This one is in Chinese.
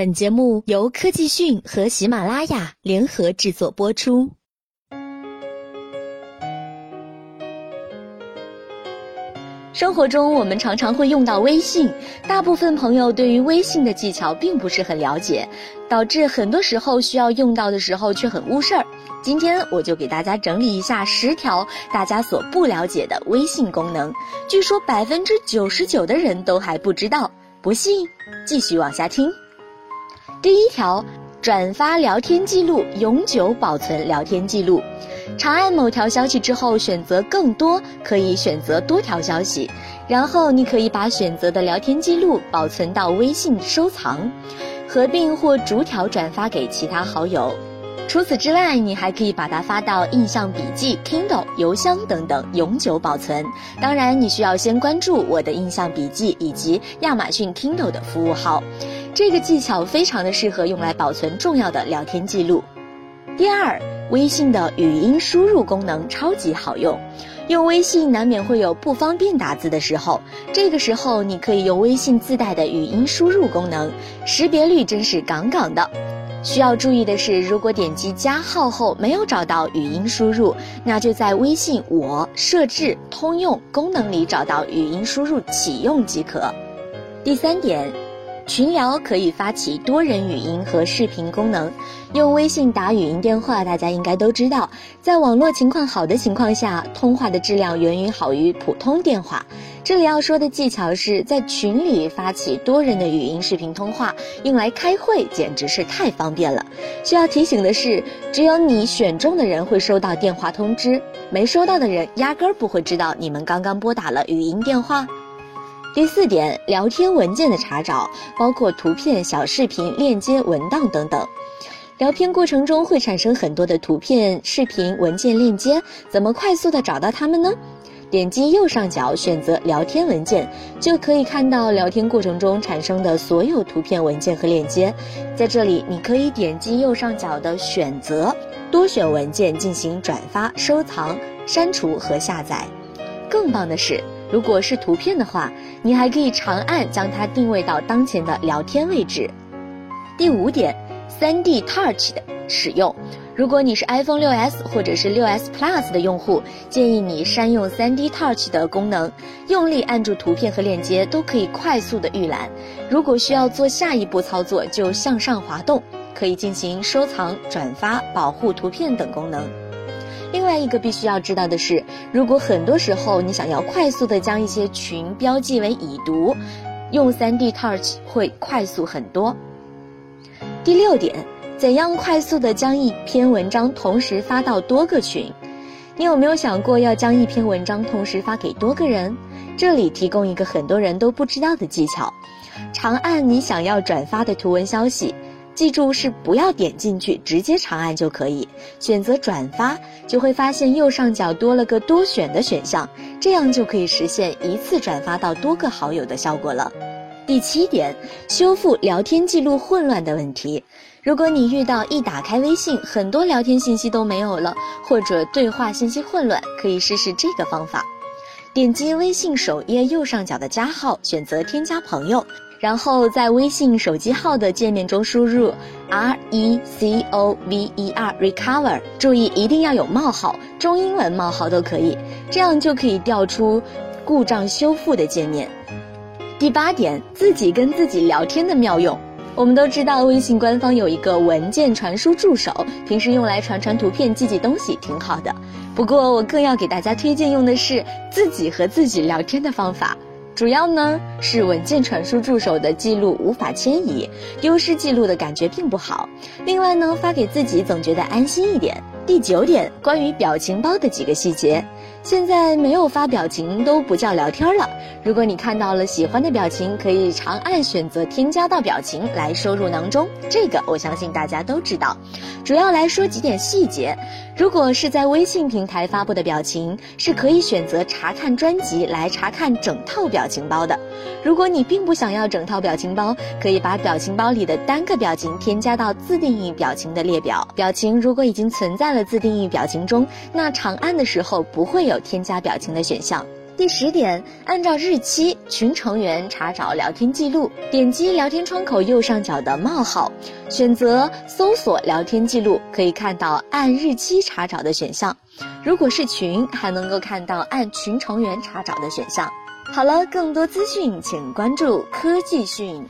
本节目由科技讯和喜马拉雅联合制作播出。生活中，我们常常会用到微信，大部分朋友对于微信的技巧并不是很了解，导致很多时候需要用到的时候却很误事儿。今天我就给大家整理一下十条大家所不了解的微信功能，据说百分之九十九的人都还不知道。不信，继续往下听。第一条，转发聊天记录，永久保存聊天记录。长按某条消息之后，选择更多，可以选择多条消息，然后你可以把选择的聊天记录保存到微信收藏，合并或逐条转发给其他好友。除此之外，你还可以把它发到印象笔记、Kindle、邮箱等等，永久保存。当然，你需要先关注我的印象笔记以及亚马逊 Kindle 的服务号。这个技巧非常的适合用来保存重要的聊天记录。第二，微信的语音输入功能超级好用。用微信难免会有不方便打字的时候，这个时候你可以用微信自带的语音输入功能，识别率真是杠杠的。需要注意的是，如果点击加号后没有找到语音输入，那就在微信我设置通用功能里找到语音输入启用即可。第三点。群聊可以发起多人语音和视频功能，用微信打语音电话，大家应该都知道，在网络情况好的情况下，通话的质量远远好于普通电话。这里要说的技巧是在群里发起多人的语音视频通话，用来开会简直是太方便了。需要提醒的是，只有你选中的人会收到电话通知，没收到的人压根儿不会知道你们刚刚拨打了语音电话。第四点，聊天文件的查找，包括图片、小视频、链接、文档等等。聊天过程中会产生很多的图片、视频、文件、链接，怎么快速的找到它们呢？点击右上角选择聊天文件，就可以看到聊天过程中产生的所有图片、文件和链接。在这里，你可以点击右上角的选择，多选文件进行转发、收藏、删除和下载。更棒的是。如果是图片的话，你还可以长按将它定位到当前的聊天位置。第五点，3D Touch 的使用。如果你是 iPhone 6s 或者是 6s Plus 的用户，建议你善用 3D Touch 的功能，用力按住图片和链接都可以快速的预览。如果需要做下一步操作，就向上滑动，可以进行收藏、转发、保护图片等功能。另外一个必须要知道的是，如果很多时候你想要快速的将一些群标记为已读，用 3D Touch 会快速很多。第六点，怎样快速的将一篇文章同时发到多个群？你有没有想过要将一篇文章同时发给多个人？这里提供一个很多人都不知道的技巧：长按你想要转发的图文消息。记住是不要点进去，直接长按就可以。选择转发，就会发现右上角多了个多选的选项，这样就可以实现一次转发到多个好友的效果了。第七点，修复聊天记录混乱的问题。如果你遇到一打开微信，很多聊天信息都没有了，或者对话信息混乱，可以试试这个方法。点击微信首页右上角的加号，选择添加朋友。然后在微信手机号的界面中输入 R E C O V E R recover，注意一定要有冒号，中英文冒号都可以，这样就可以调出故障修复的界面。第八点，自己跟自己聊天的妙用。我们都知道微信官方有一个文件传输助手，平时用来传传图片、记记东西挺好的。不过我更要给大家推荐用的是自己和自己聊天的方法。主要呢是文件传输助手的记录无法迁移，丢失记录的感觉并不好。另外呢，发给自己总觉得安心一点。第九点，关于表情包的几个细节。现在没有发表情都不叫聊天了。如果你看到了喜欢的表情，可以长按选择添加到表情来收入囊中。这个我相信大家都知道。主要来说几点细节。如果是在微信平台发布的表情，是可以选择查看专辑来查看整套表情包的。如果你并不想要整套表情包，可以把表情包里的单个表情添加到自定义表情的列表。表情如果已经存在了自定义表情中，那长按的时候不会有添加表情的选项。第十点，按照日期群成员查找聊天记录，点击聊天窗口右上角的冒号，选择搜索聊天记录，可以看到按日期查找的选项。如果是群，还能够看到按群成员查找的选项。好了，更多资讯请关注科技讯。